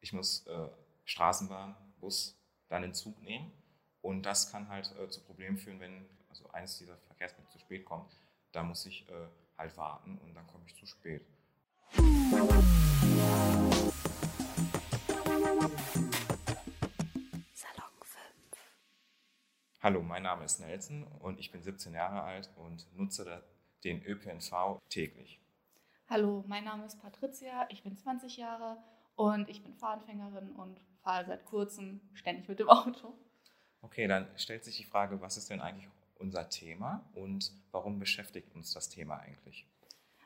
ich muss äh, Straßenbahn, Bus, dann den Zug nehmen. Und das kann halt äh, zu Problemen führen, wenn also eines dieser Verkehrsmittel zu spät kommt. Da muss ich äh, halt warten und dann komme ich zu spät. Salon 5. Hallo, mein Name ist Nelson und ich bin 17 Jahre alt und nutze den ÖPNV täglich. Hallo, mein Name ist Patricia, ich bin 20 Jahre und ich bin Fahranfängerin und fahre seit kurzem ständig mit dem Auto. Okay, dann stellt sich die Frage, was ist denn eigentlich unser Thema und warum beschäftigt uns das Thema eigentlich?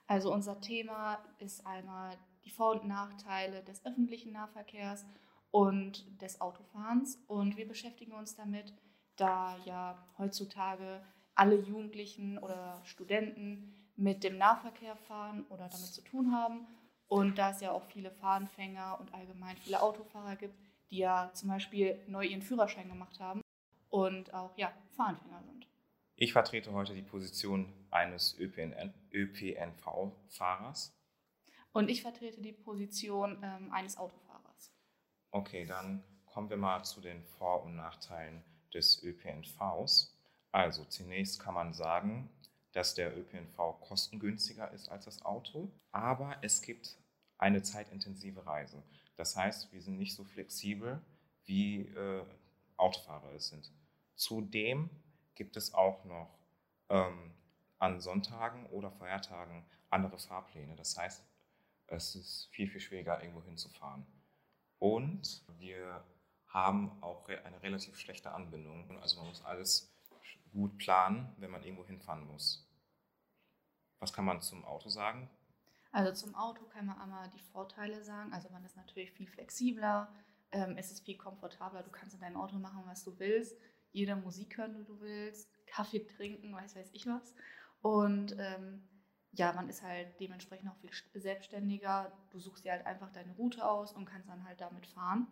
Also unser Thema ist einmal die Vor- und Nachteile des öffentlichen Nahverkehrs und des Autofahrens. Und wir beschäftigen uns damit, da ja heutzutage alle Jugendlichen oder Studenten mit dem Nahverkehr fahren oder damit zu tun haben. Und da es ja auch viele Fahranfänger und allgemein viele Autofahrer gibt, die ja zum Beispiel neu ihren Führerschein gemacht haben und auch ja, Fahranfänger sind. Ich vertrete heute die Position eines ÖPNV-Fahrers. Und ich vertrete die Position ähm, eines Autofahrers. Okay, dann kommen wir mal zu den Vor- und Nachteilen des ÖPNVs. Also zunächst kann man sagen, dass der ÖPNV kostengünstiger ist als das Auto, aber es gibt eine zeitintensive Reise. Das heißt, wir sind nicht so flexibel, wie äh, Autofahrer es sind. Zudem gibt es auch noch ähm, an Sonntagen oder Feiertagen andere Fahrpläne. Das heißt, es ist viel, viel schwieriger, irgendwo hinzufahren. Und wir haben auch eine relativ schlechte Anbindung. Also man muss alles gut planen, wenn man irgendwo hinfahren muss. Was kann man zum Auto sagen? Also zum Auto kann man einmal die Vorteile sagen. Also man ist natürlich viel flexibler, ähm, es ist viel komfortabler. Du kannst in deinem Auto machen, was du willst. Jede Musik hören, die du willst. Kaffee trinken, weiß weiß ich was. Und ähm, ja, man ist halt dementsprechend auch viel selbstständiger. Du suchst dir halt einfach deine Route aus und kannst dann halt damit fahren.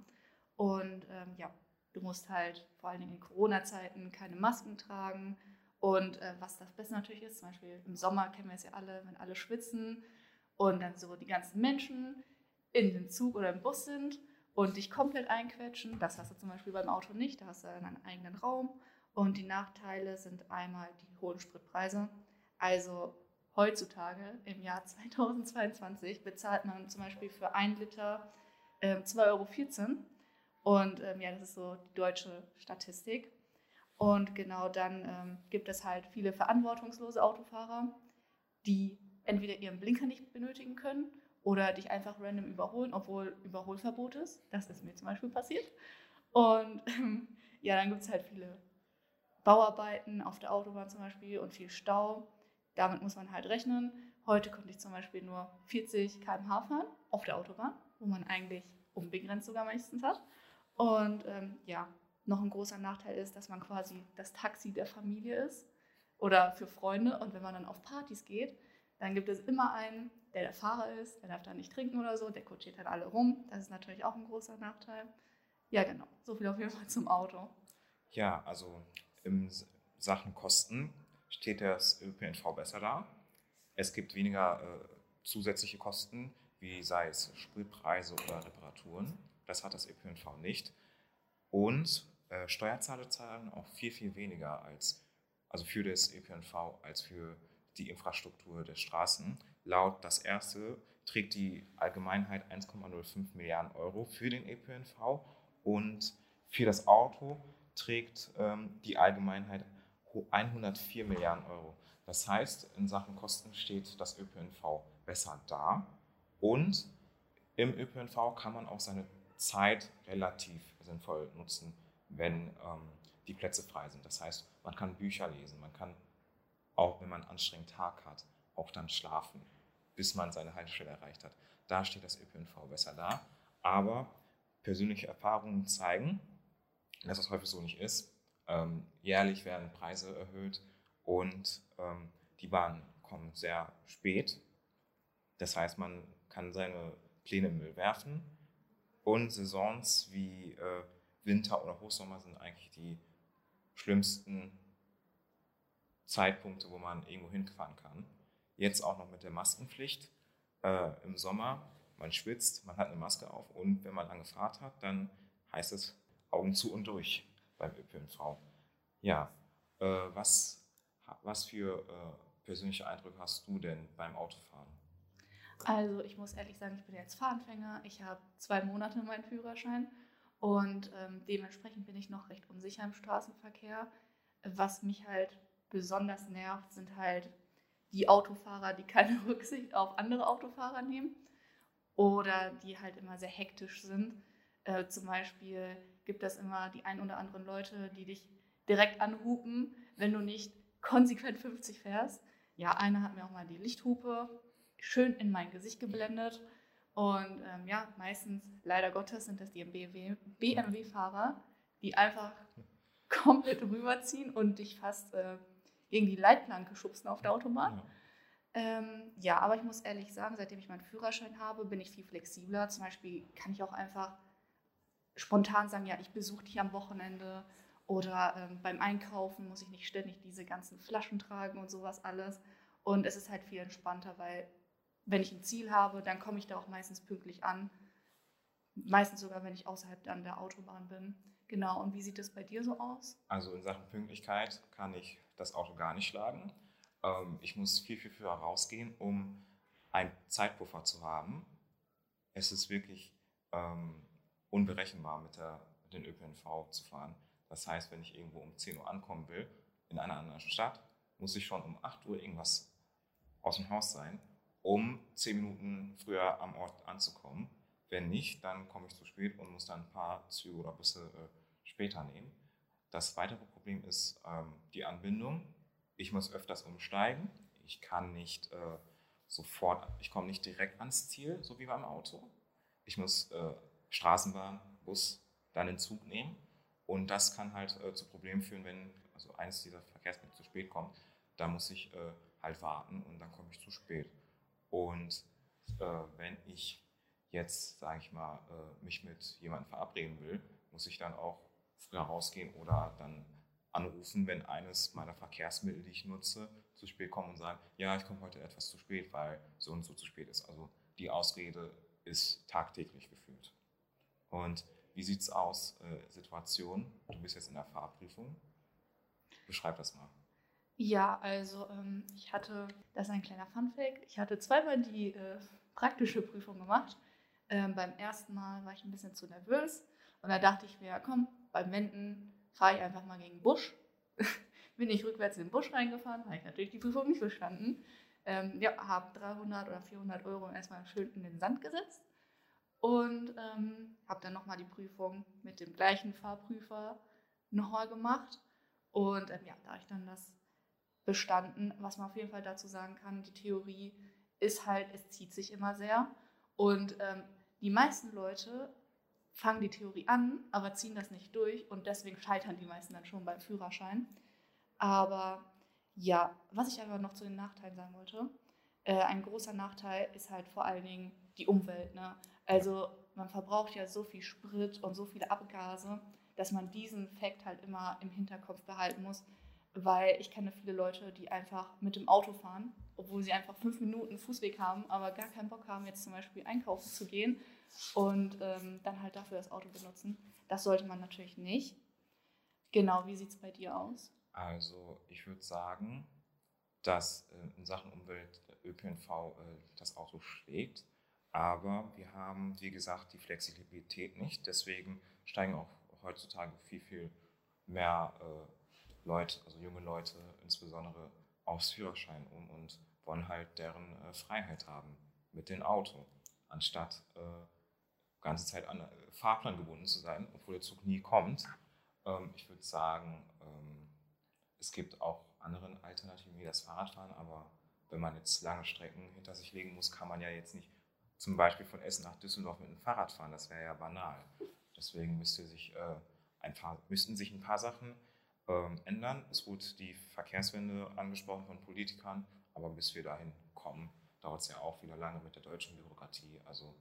Und ähm, ja, du musst halt vor allen Dingen in Corona-Zeiten keine Masken tragen. Und äh, was das Beste natürlich ist, zum Beispiel im Sommer kennen wir es ja alle, wenn alle schwitzen und dann so die ganzen Menschen in den Zug oder im Bus sind und dich komplett einquetschen. Das hast du zum Beispiel beim Auto nicht, da hast du einen eigenen Raum. Und die Nachteile sind einmal die hohen Spritpreise. Also heutzutage im Jahr 2022 bezahlt man zum Beispiel für ein Liter äh, 2,14 Euro. Und ähm, ja, das ist so die deutsche Statistik. Und genau dann ähm, gibt es halt viele verantwortungslose Autofahrer, die entweder ihren Blinker nicht benötigen können oder dich einfach random überholen, obwohl Überholverbot ist. Das ist mir zum Beispiel passiert. Und ähm, ja, dann gibt es halt viele Bauarbeiten auf der Autobahn zum Beispiel und viel Stau. Damit muss man halt rechnen. Heute konnte ich zum Beispiel nur 40 km/h fahren auf der Autobahn, wo man eigentlich unbegrenzt sogar meistens hat. Und ähm, ja, noch ein großer Nachteil ist, dass man quasi das Taxi der Familie ist oder für Freunde. Und wenn man dann auf Partys geht, dann gibt es immer einen, der der Fahrer ist, der darf da nicht trinken oder so, der kutschiert dann alle rum. Das ist natürlich auch ein großer Nachteil. Ja, genau. So viel auf jeden Fall zum Auto. Ja, also in Sachen Kosten steht das ÖPNV besser da. Es gibt weniger äh, zusätzliche Kosten, wie sei es Spritpreise oder Reparaturen. Das hat das ÖPNV nicht. Und äh, Steuerzahler zahlen auch viel, viel weniger als, also für das ÖPNV als für die Infrastruktur der Straßen. Laut das erste trägt die Allgemeinheit 1,05 Milliarden Euro für den ÖPNV und für das Auto trägt ähm, die Allgemeinheit 104 Milliarden Euro. Das heißt, in Sachen Kosten steht das ÖPNV besser da und im ÖPNV kann man auch seine Zeit relativ sinnvoll nutzen, wenn ähm, die Plätze frei sind. Das heißt, man kann Bücher lesen, man kann auch wenn man einen anstrengenden Tag hat, auch dann schlafen, bis man seine Haltestelle erreicht hat. Da steht das ÖPNV besser da. Aber persönliche Erfahrungen zeigen, dass das häufig so nicht ist. Ähm, jährlich werden Preise erhöht und ähm, die Bahnen kommen sehr spät. Das heißt, man kann seine Pläne im Müll werfen. Und Saisons wie äh, Winter oder Hochsommer sind eigentlich die schlimmsten Zeitpunkte, wo man irgendwo hinfahren kann. Jetzt auch noch mit der Maskenpflicht äh, im Sommer. man schwitzt, man hat eine Maske auf und wenn man lange Fahrt hat, dann heißt es Augen zu und durch beim ÖPNV. Ja, äh, was, was für äh, persönliche Eindrücke hast du denn beim Autofahren? Also ich muss ehrlich sagen, ich bin jetzt Fahranfänger. Ich habe zwei Monate meinen Führerschein und ähm, dementsprechend bin ich noch recht unsicher im Straßenverkehr. Was mich halt besonders nervt, sind halt die Autofahrer, die keine Rücksicht auf andere Autofahrer nehmen oder die halt immer sehr hektisch sind. Äh, zum Beispiel gibt es immer die ein oder anderen Leute, die dich direkt anhupen, wenn du nicht konsequent 50 fährst. Ja, einer hat mir auch mal die Lichthupe schön in mein Gesicht geblendet. Und ähm, ja, meistens, leider Gottes, sind das die BMW-Fahrer, die einfach komplett rüberziehen und dich fast äh, gegen die Leitplanke schubsen auf der Autobahn. Ja. Ähm, ja, aber ich muss ehrlich sagen, seitdem ich meinen Führerschein habe, bin ich viel flexibler. Zum Beispiel kann ich auch einfach spontan sagen, ja, ich besuche dich am Wochenende oder ähm, beim Einkaufen muss ich nicht ständig diese ganzen Flaschen tragen und sowas alles. Und es ist halt viel entspannter, weil wenn ich ein Ziel habe, dann komme ich da auch meistens pünktlich an. Meistens sogar, wenn ich außerhalb dann der Autobahn bin. Genau, und wie sieht das bei dir so aus? Also in Sachen Pünktlichkeit kann ich das Auto gar nicht schlagen. Ähm, ich muss viel, viel früher rausgehen, um einen Zeitpuffer zu haben. Es ist wirklich ähm, unberechenbar, mit, der, dem ÖPNV zu fahren. Das heißt, wenn ich irgendwo um 10 Uhr ankommen will, in einer anderen Stadt, muss ich schon um 8 Uhr irgendwas aus dem Haus sein, um 10 Minuten früher am Ort anzukommen. Wenn nicht, dann komme ich zu spät und muss dann ein paar Züge oder Busse äh, später nehmen. Das weitere Problem ist ähm, die Anbindung. Ich muss öfters umsteigen. Ich kann nicht äh, sofort, ich komme nicht direkt ans Ziel, so wie beim Auto. Ich muss äh, Straßenbahn, Bus, dann den Zug nehmen. Und das kann halt äh, zu Problemen führen, wenn also eines dieser Verkehrsmittel zu spät kommt. Da muss ich äh, halt warten und dann komme ich zu spät. Und äh, wenn ich jetzt, sage ich mal, äh, mich mit jemandem verabreden will, muss ich dann auch früher rausgehen oder dann anrufen, wenn eines meiner Verkehrsmittel, die ich nutze, zu spät kommt und sagen, ja, ich komme heute etwas zu spät, weil so und so zu spät ist. Also die Ausrede ist tagtäglich gefühlt. Und wie sieht es aus, äh, Situation? Du bist jetzt in der Fahrprüfung. Beschreib das mal. Ja, also ähm, ich hatte, das ist ein kleiner Funfact, ich hatte zweimal die äh, praktische Prüfung gemacht. Ähm, beim ersten Mal war ich ein bisschen zu nervös und da dachte ich mir, komm, beim Wenden fahre ich einfach mal gegen den Busch. Bin ich rückwärts in den Busch reingefahren, habe ich natürlich die Prüfung nicht bestanden. Ähm, ja, habe 300 oder 400 Euro erstmal schön in den Sand gesetzt und ähm, habe dann nochmal die Prüfung mit dem gleichen Fahrprüfer nochmal gemacht. Und ähm, ja, da ich dann das bestanden. Was man auf jeden Fall dazu sagen kann, die Theorie ist halt, es zieht sich immer sehr. Und ähm, die meisten Leute fangen die Theorie an, aber ziehen das nicht durch und deswegen scheitern die meisten dann schon beim Führerschein. Aber ja, was ich aber noch zu den Nachteilen sagen wollte, äh, ein großer Nachteil ist halt vor allen Dingen die Umwelt. Ne? Also man verbraucht ja so viel Sprit und so viele Abgase, dass man diesen Fakt halt immer im Hinterkopf behalten muss, weil ich kenne viele Leute, die einfach mit dem Auto fahren, obwohl sie einfach fünf Minuten Fußweg haben, aber gar keinen Bock haben, jetzt zum Beispiel einkaufen zu gehen und ähm, dann halt dafür das Auto benutzen. Das sollte man natürlich nicht. Genau, wie sieht es bei dir aus? Also ich würde sagen, dass äh, in Sachen Umwelt der ÖPNV äh, das Auto schlägt, aber wir haben, wie gesagt, die Flexibilität nicht. Deswegen steigen auch heutzutage viel, viel mehr äh, Leute, also junge Leute insbesondere, aufs Führerschein um und wollen halt deren äh, Freiheit haben mit dem Auto, anstatt äh, ganze Zeit an äh, Fahrplan gebunden zu sein, obwohl der Zug nie kommt. Ähm, ich würde sagen, ähm, es gibt auch andere Alternativen wie das Fahrradfahren, aber wenn man jetzt lange Strecken hinter sich legen muss, kann man ja jetzt nicht zum Beispiel von Essen nach Düsseldorf mit dem Fahrrad fahren. Das wäre ja banal. Deswegen müsste sich, äh, ein paar, müssten sich ein paar Sachen ähm, ändern. Es wurde die Verkehrswende angesprochen von Politikern, aber bis wir dahin kommen, dauert es ja auch wieder lange mit der deutschen Bürokratie. Also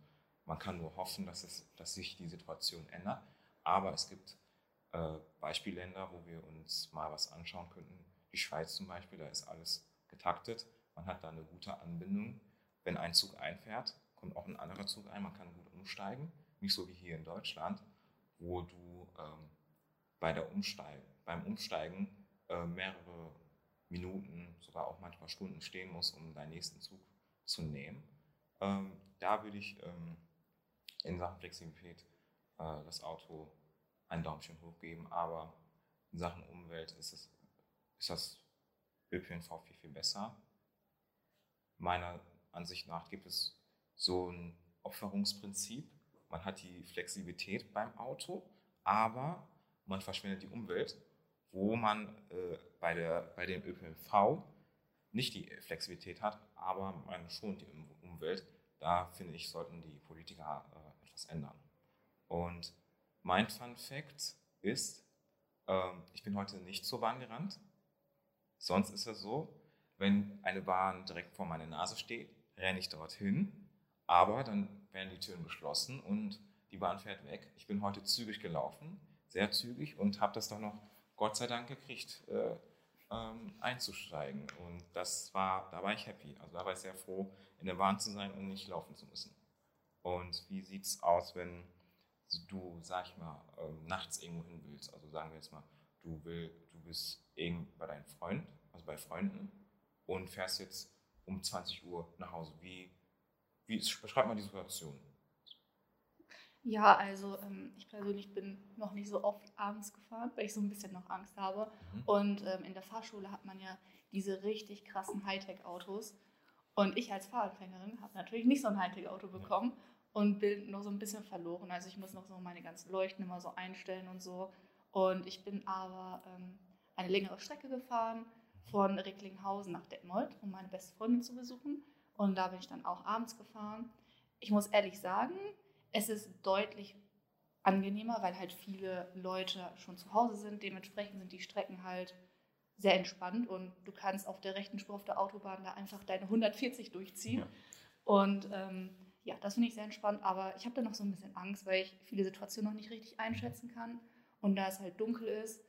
man kann nur hoffen, dass, es, dass sich die Situation ändert. Aber es gibt äh, Beispielländer, wo wir uns mal was anschauen könnten. Die Schweiz zum Beispiel, da ist alles getaktet. Man hat da eine gute Anbindung. Wenn ein Zug einfährt, kommt auch ein anderer Zug ein, man kann gut umsteigen. Nicht so wie hier in Deutschland, wo du ähm, bei der Umsteig beim Umsteigen äh, mehrere Minuten, sogar auch manchmal Stunden stehen musst, um deinen nächsten Zug zu nehmen. Ähm, da würde ich ähm, in Sachen Flexibilität äh, das Auto ein Daumenchen hoch geben, aber in Sachen Umwelt ist, es, ist das ÖPNV viel, viel besser. Meiner Ansicht nach gibt es so ein Opferungsprinzip. Man hat die Flexibilität beim Auto, aber man verschwendet die Umwelt, wo man äh, bei, der, bei dem ÖPNV nicht die Flexibilität hat, aber man schont die Umwelt. Da finde ich, sollten die Politiker äh, etwas ändern. Und mein Fun Fact ist, ähm, ich bin heute nicht zur Bahn gerannt. Sonst ist es so, wenn eine Bahn direkt vor meiner Nase steht, renne ich dorthin, aber dann werden die Türen geschlossen und die Bahn fährt weg. Ich bin heute zügig gelaufen, sehr zügig und habe das doch noch Gott sei Dank gekriegt, äh, ähm, einzusteigen. Und das war, da war ich happy. Also da war ich sehr froh, in der Bahn zu sein und nicht laufen zu müssen. Und wie sieht es aus, wenn du, sag ich mal, ähm, nachts irgendwo hin willst? Also sagen wir jetzt mal, du, will, du bist bei deinem Freund, also bei Freunden, und fährst jetzt um 20 Uhr nach Hause. Wie, wie beschreib mal die Situation? Ja, also ähm, ich persönlich bin noch nicht so oft abends gefahren, weil ich so ein bisschen noch Angst habe. Mhm. Und ähm, in der Fahrschule hat man ja diese richtig krassen Hightech-Autos. Und ich als Fahranfängerin habe natürlich nicht so ein Hightech-Auto bekommen und bin noch so ein bisschen verloren. Also ich muss noch so meine ganzen Leuchten immer so einstellen und so. Und ich bin aber ähm, eine längere Strecke gefahren von Recklinghausen nach Detmold, um meine beste Freundin zu besuchen. Und da bin ich dann auch abends gefahren. Ich muss ehrlich sagen, es ist deutlich angenehmer, weil halt viele Leute schon zu Hause sind. Dementsprechend sind die Strecken halt sehr entspannt und du kannst auf der rechten Spur auf der Autobahn da einfach deine 140 durchziehen. Ja. Und ähm, ja, das finde ich sehr entspannt, aber ich habe da noch so ein bisschen Angst, weil ich viele Situationen noch nicht richtig einschätzen kann. Und da es halt dunkel ist,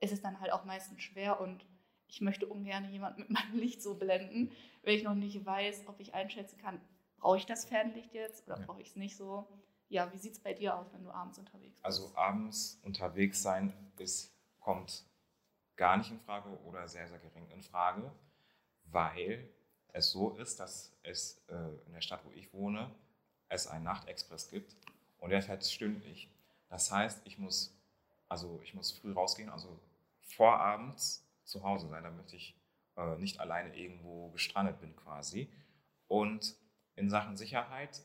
ist es dann halt auch meistens schwer und ich möchte ungern jemand mit meinem Licht so blenden, wenn ich noch nicht weiß, ob ich einschätzen kann, brauche ich das Fernlicht jetzt oder ja. brauche ich es nicht so? Ja, wie sieht es bei dir aus, wenn du abends unterwegs bist? Also abends unterwegs sein ist, kommt gar nicht in Frage oder sehr, sehr gering in Frage, weil es so ist, dass es äh, in der Stadt, wo ich wohne, es einen Nachtexpress gibt und der fährt stündlich. Das heißt, ich muss, also ich muss früh rausgehen, also vorabends zu Hause sein, damit ich äh, nicht alleine irgendwo gestrandet bin quasi. Und in Sachen Sicherheit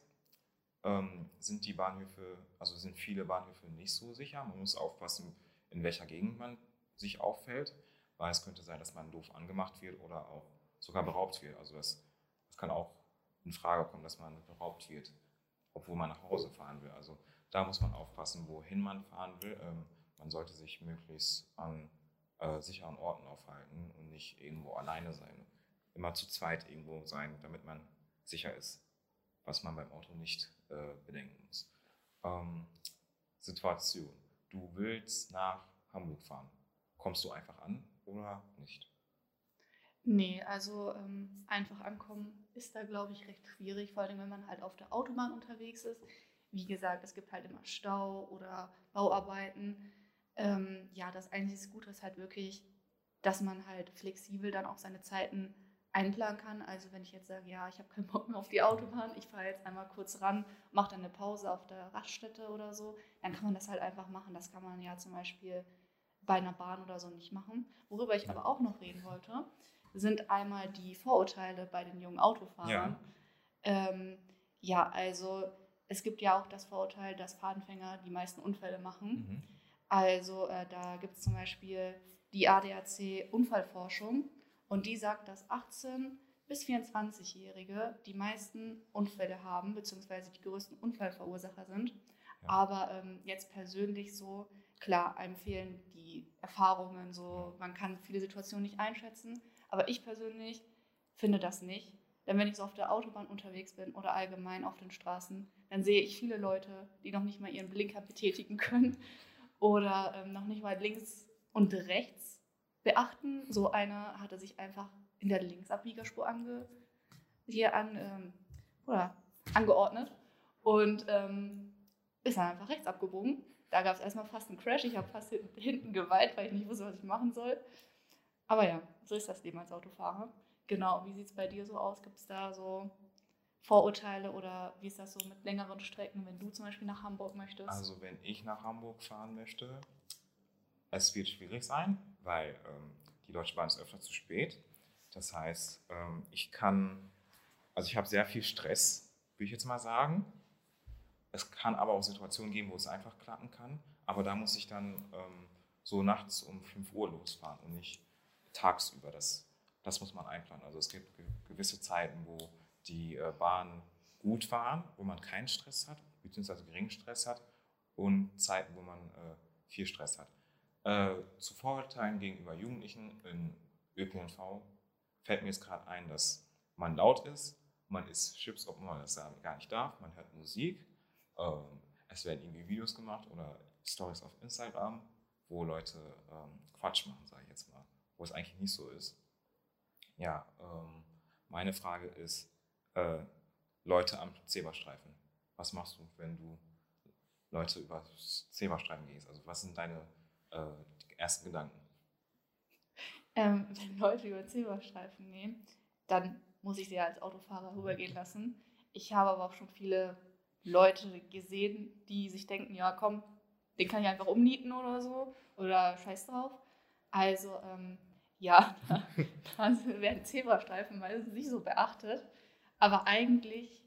ähm, sind die Bahnhöfe, also sind viele Bahnhöfe nicht so sicher. Man muss aufpassen, in welcher Gegend man sich auffällt, weil es könnte sein, dass man doof angemacht wird oder auch sogar beraubt wird. Also das, das kann auch in Frage kommen, dass man beraubt wird, obwohl man nach Hause fahren will. Also da muss man aufpassen, wohin man fahren will. Ähm, man sollte sich möglichst an äh, sicheren Orten aufhalten und nicht irgendwo alleine sein. Immer zu zweit irgendwo sein, damit man sicher ist, was man beim Auto nicht äh, bedenken muss. Ähm, Situation. Du willst nach Hamburg fahren. Kommst du einfach an oder nicht? Nee, also ähm, einfach ankommen ist da, glaube ich, recht schwierig, vor allem wenn man halt auf der Autobahn unterwegs ist. Wie gesagt, es gibt halt immer Stau oder Bauarbeiten. Ähm, ja, das einzige Gute ist halt wirklich, dass man halt flexibel dann auch seine Zeiten einplanen kann. Also wenn ich jetzt sage, ja, ich habe keinen Bock mehr auf die Autobahn, ich fahre jetzt einmal kurz ran, mache dann eine Pause auf der Raststätte oder so, dann kann man das halt einfach machen. Das kann man ja zum Beispiel bei einer Bahn oder so nicht machen. Worüber ich aber auch noch reden wollte, sind einmal die Vorurteile bei den jungen Autofahrern. Ja, ähm, ja also es gibt ja auch das Vorurteil, dass Fahrtenfänger die meisten Unfälle machen. Mhm. Also äh, da gibt es zum Beispiel die ADAC Unfallforschung und die sagt, dass 18 bis 24-Jährige die meisten Unfälle haben, beziehungsweise die größten Unfallverursacher sind. Ja. Aber ähm, jetzt persönlich so, klar, einem fehlen die Erfahrungen, so, man kann viele Situationen nicht einschätzen. Aber ich persönlich finde das nicht. Denn wenn ich so auf der Autobahn unterwegs bin oder allgemein auf den Straßen, dann sehe ich viele Leute, die noch nicht mal ihren Blinker betätigen können oder ähm, noch nicht mal links und rechts beachten. So einer hatte sich einfach in der Linksabbiegerspur ange hier an, ähm, oder angeordnet und ähm, ist dann einfach rechts abgebogen. Da gab es erstmal fast einen Crash. Ich habe fast hinten geweint, weil ich nicht wusste, was ich machen soll. Aber ja, so ist das Leben als Autofahrer. Genau, wie sieht es bei dir so aus? Gibt es da so Vorurteile oder wie ist das so mit längeren Strecken, wenn du zum Beispiel nach Hamburg möchtest? Also wenn ich nach Hamburg fahren möchte, es wird schwierig sein, weil ähm, die Deutsche Bahn ist öfter zu spät. Das heißt, ähm, ich kann, also ich habe sehr viel Stress, würde ich jetzt mal sagen. Es kann aber auch Situationen geben, wo es einfach klappen kann. Aber da muss ich dann ähm, so nachts um 5 Uhr losfahren und nicht tagsüber. Das, das muss man einplanen. Also es gibt gewisse Zeiten, wo die äh, Bahn gut fahren, wo man keinen Stress hat, beziehungsweise geringen Stress hat, und Zeiten, wo man äh, viel Stress hat. Äh, zu Vorurteilen gegenüber Jugendlichen in ÖPNV fällt mir jetzt gerade ein, dass man laut ist, man isst Chips, ob man das gar nicht darf, man hört Musik, ähm, es werden irgendwie Videos gemacht oder Stories auf Instagram, wo Leute ähm, Quatsch machen, sage ich jetzt mal, wo es eigentlich nicht so ist. Ja, ähm, meine Frage ist, äh, Leute am Zebrastreifen. Was machst du, wenn du Leute über Zebrastreifen gehst? Also was sind deine äh, ersten Gedanken? Ähm, wenn Leute über Zebrastreifen gehen, dann muss ich sie als Autofahrer rübergehen lassen. Ich habe aber auch schon viele Leute gesehen, die sich denken, ja komm, den kann ich einfach umnieten oder so oder scheiß drauf. Also ähm, ja, da werden Zebrastreifen meistens nicht so beachtet. Aber eigentlich,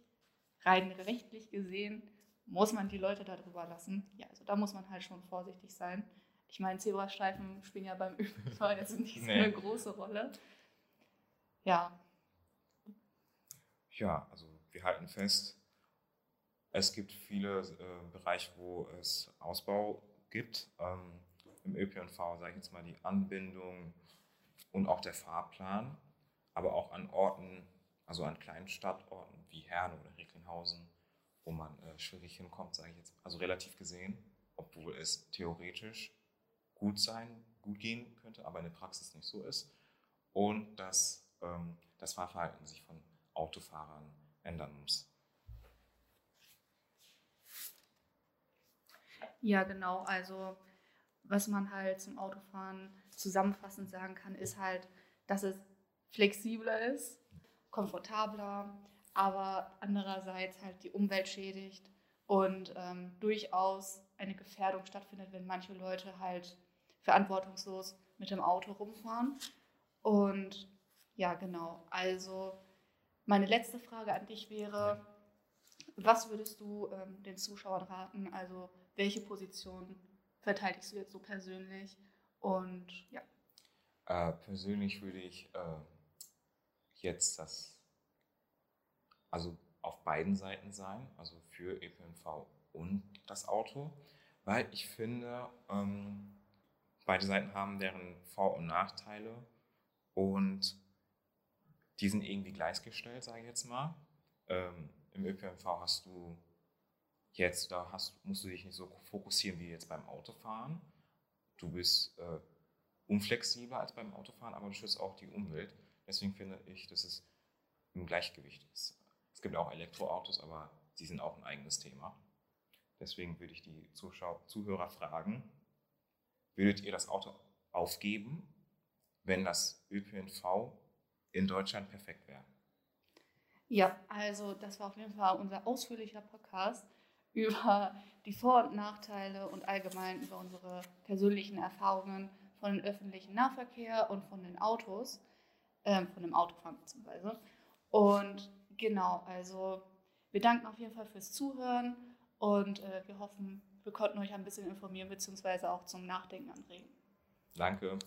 rein rechtlich gesehen, muss man die Leute da drüber lassen. Ja, also da muss man halt schon vorsichtig sein. Ich meine, Zebrastreifen spielen ja beim ÖPNV jetzt nicht so nee. eine große Rolle. Ja. Ja, also wir halten fest, es gibt viele äh, Bereiche, wo es Ausbau gibt. Ähm, Im ÖPNV sage ich jetzt mal die Anbindung und auch der Fahrplan, aber auch an Orten, also an kleinen Stadtorten wie Herne oder Recklinghausen, wo man äh, schwierig hinkommt, sage ich jetzt, also relativ gesehen, obwohl es theoretisch gut sein, gut gehen könnte, aber in der Praxis nicht so ist. Und dass ähm, das Fahrverhalten sich von Autofahrern ändern muss. Ja, genau. Also was man halt zum Autofahren zusammenfassend sagen kann, ist halt, dass es flexibler ist, komfortabler, aber andererseits halt die Umwelt schädigt und ähm, durchaus eine Gefährdung stattfindet, wenn manche Leute halt verantwortungslos mit dem Auto rumfahren. Und ja, genau. Also meine letzte Frage an dich wäre, was würdest du ähm, den Zuschauern raten? Also welche Position verteidigst du jetzt so persönlich? Und ja. Äh, persönlich würde ich äh, jetzt das, also auf beiden Seiten sein, also für ÖPNV und das Auto, weil ich finde, ähm, beide Seiten haben deren Vor- und Nachteile und die sind irgendwie gleichgestellt, sage ich jetzt mal. Ähm, Im ÖPNV hast du jetzt, da hast, musst du dich nicht so fokussieren wie jetzt beim Autofahren. Du bist äh, unflexibler als beim Autofahren, aber du schützt auch die Umwelt. Deswegen finde ich, dass es im Gleichgewicht ist. Es gibt auch Elektroautos, aber sie sind auch ein eigenes Thema. Deswegen würde ich die Zuschauer, Zuhörer fragen, würdet ihr das Auto aufgeben, wenn das ÖPNV in Deutschland perfekt wäre? Ja, also das war auf jeden Fall unser ausführlicher Podcast über die Vor- und Nachteile und allgemein über unsere persönlichen Erfahrungen von dem öffentlichen Nahverkehr und von den Autos, äh, von dem Autofahren beziehungsweise. Und genau, also wir danken auf jeden Fall fürs Zuhören und äh, wir hoffen, wir konnten euch ein bisschen informieren beziehungsweise auch zum Nachdenken anregen. Danke.